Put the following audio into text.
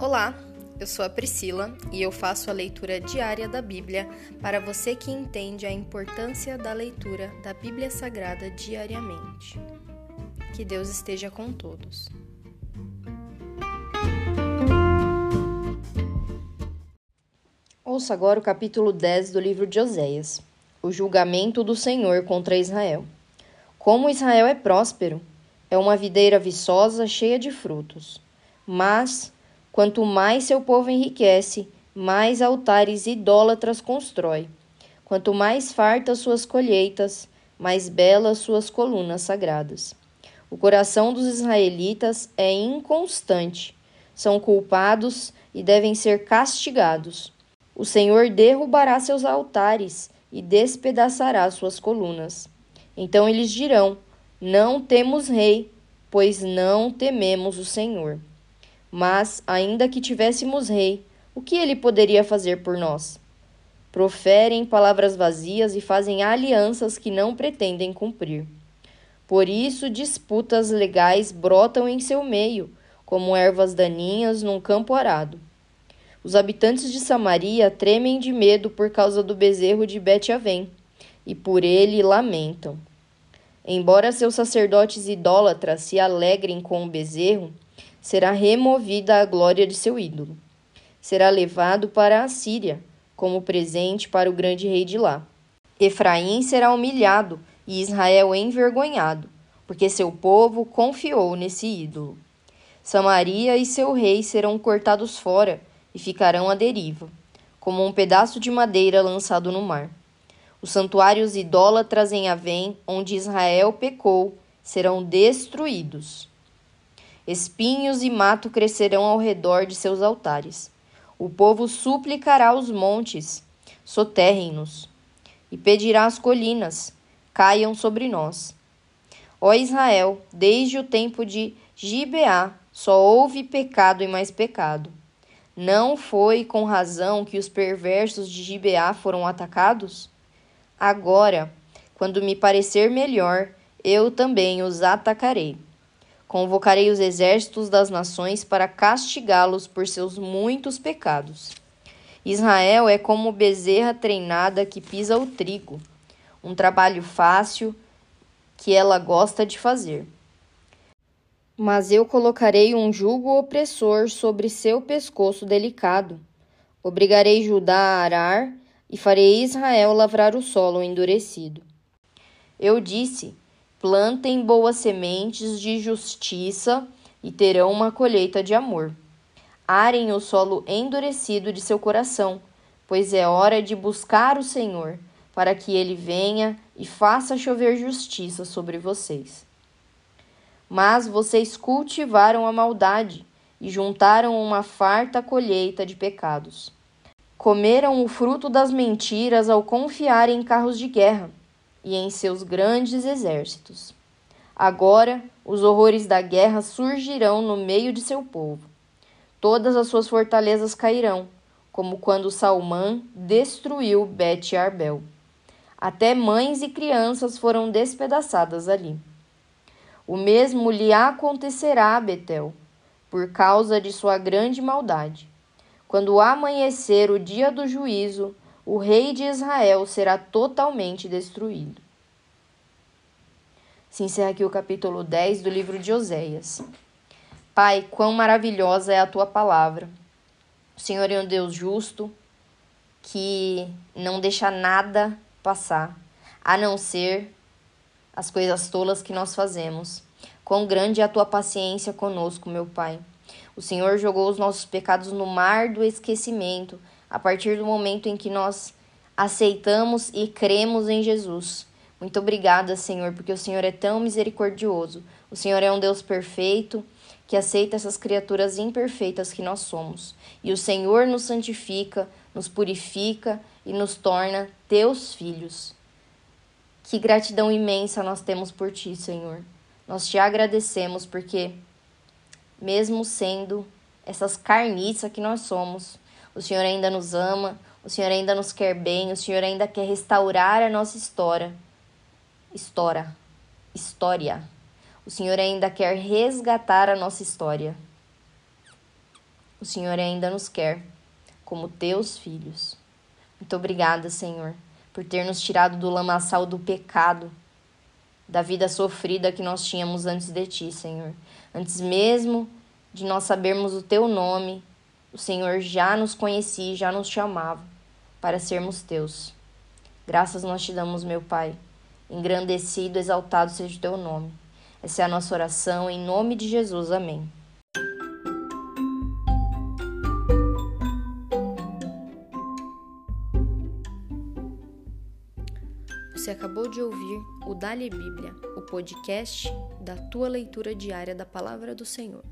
Olá, eu sou a Priscila e eu faço a leitura diária da Bíblia para você que entende a importância da leitura da Bíblia Sagrada diariamente. Que Deus esteja com todos. Ouça agora o capítulo 10 do livro de Oséias: O julgamento do Senhor contra Israel. Como Israel é próspero, é uma videira viçosa cheia de frutos. Mas Quanto mais seu povo enriquece, mais altares idólatras constrói. Quanto mais fartas suas colheitas, mais belas suas colunas sagradas. O coração dos israelitas é inconstante, são culpados e devem ser castigados. O Senhor derrubará seus altares e despedaçará suas colunas. Então eles dirão: Não temos rei, pois não tememos o Senhor. Mas, ainda que tivéssemos rei, o que ele poderia fazer por nós? Proferem palavras vazias e fazem alianças que não pretendem cumprir. Por isso, disputas legais brotam em seu meio, como ervas daninhas num campo arado. Os habitantes de Samaria tremem de medo por causa do bezerro de Bet-Avém, e por ele lamentam. Embora seus sacerdotes idólatras se alegrem com o bezerro, será removida a glória de seu ídolo. Será levado para a Síria, como presente para o grande rei de lá. Efraim será humilhado e Israel envergonhado, porque seu povo confiou nesse ídolo. Samaria e seu rei serão cortados fora e ficarão à deriva, como um pedaço de madeira lançado no mar. Os santuários idólatras em Avém, onde Israel pecou, serão destruídos. Espinhos e mato crescerão ao redor de seus altares. O povo suplicará aos montes, soterrem-nos, e pedirá às colinas, caiam sobre nós. Ó Israel, desde o tempo de Gibeá, só houve pecado e mais pecado. Não foi com razão que os perversos de Gibeá foram atacados? Agora, quando me parecer melhor, eu também os atacarei. Convocarei os exércitos das nações para castigá-los por seus muitos pecados. Israel é como bezerra treinada que pisa o trigo, um trabalho fácil que ela gosta de fazer. Mas eu colocarei um jugo opressor sobre seu pescoço delicado. Obrigarei Judá a arar e farei Israel lavrar o solo endurecido. Eu disse: Plantem boas sementes de justiça e terão uma colheita de amor. Arem o solo endurecido de seu coração, pois é hora de buscar o Senhor, para que ele venha e faça chover justiça sobre vocês. Mas vocês cultivaram a maldade e juntaram uma farta colheita de pecados. Comeram o fruto das mentiras ao confiar em carros de guerra e em seus grandes exércitos. Agora os horrores da guerra surgirão no meio de seu povo. Todas as suas fortalezas cairão, como quando Salmã destruiu Bet Arbel. Até mães e crianças foram despedaçadas ali. O mesmo lhe acontecerá a Betel, por causa de sua grande maldade. Quando amanhecer o dia do juízo, o rei de Israel será totalmente destruído. Se encerra aqui o capítulo 10 do livro de Oséias. Pai, quão maravilhosa é a tua palavra. O Senhor é um Deus justo que não deixa nada passar, a não ser as coisas tolas que nós fazemos. Quão grande é a tua paciência conosco, meu Pai. O Senhor jogou os nossos pecados no mar do esquecimento a partir do momento em que nós aceitamos e cremos em Jesus. Muito obrigada, Senhor, porque o Senhor é tão misericordioso. O Senhor é um Deus perfeito que aceita essas criaturas imperfeitas que nós somos. E o Senhor nos santifica, nos purifica e nos torna teus filhos. Que gratidão imensa nós temos por ti, Senhor. Nós te agradecemos porque, mesmo sendo essas carniças que nós somos, o Senhor ainda nos ama, o Senhor ainda nos quer bem, o Senhor ainda quer restaurar a nossa história. História. História. O Senhor ainda quer resgatar a nossa história. o Senhor ainda nos quer como teus filhos. Muito obrigada, Senhor, por ter nos tirado do lamaçal do pecado, da vida sofrida que nós tínhamos antes de ti, Senhor. Antes mesmo de nós sabermos o teu nome, o Senhor já nos conhecia, já nos chamava para sermos teus. Graças nós te damos, meu Pai. Engrandecido, exaltado seja o teu nome. Essa é a nossa oração, em nome de Jesus. Amém. Você acabou de ouvir o Dali Bíblia, o podcast da tua leitura diária da palavra do Senhor.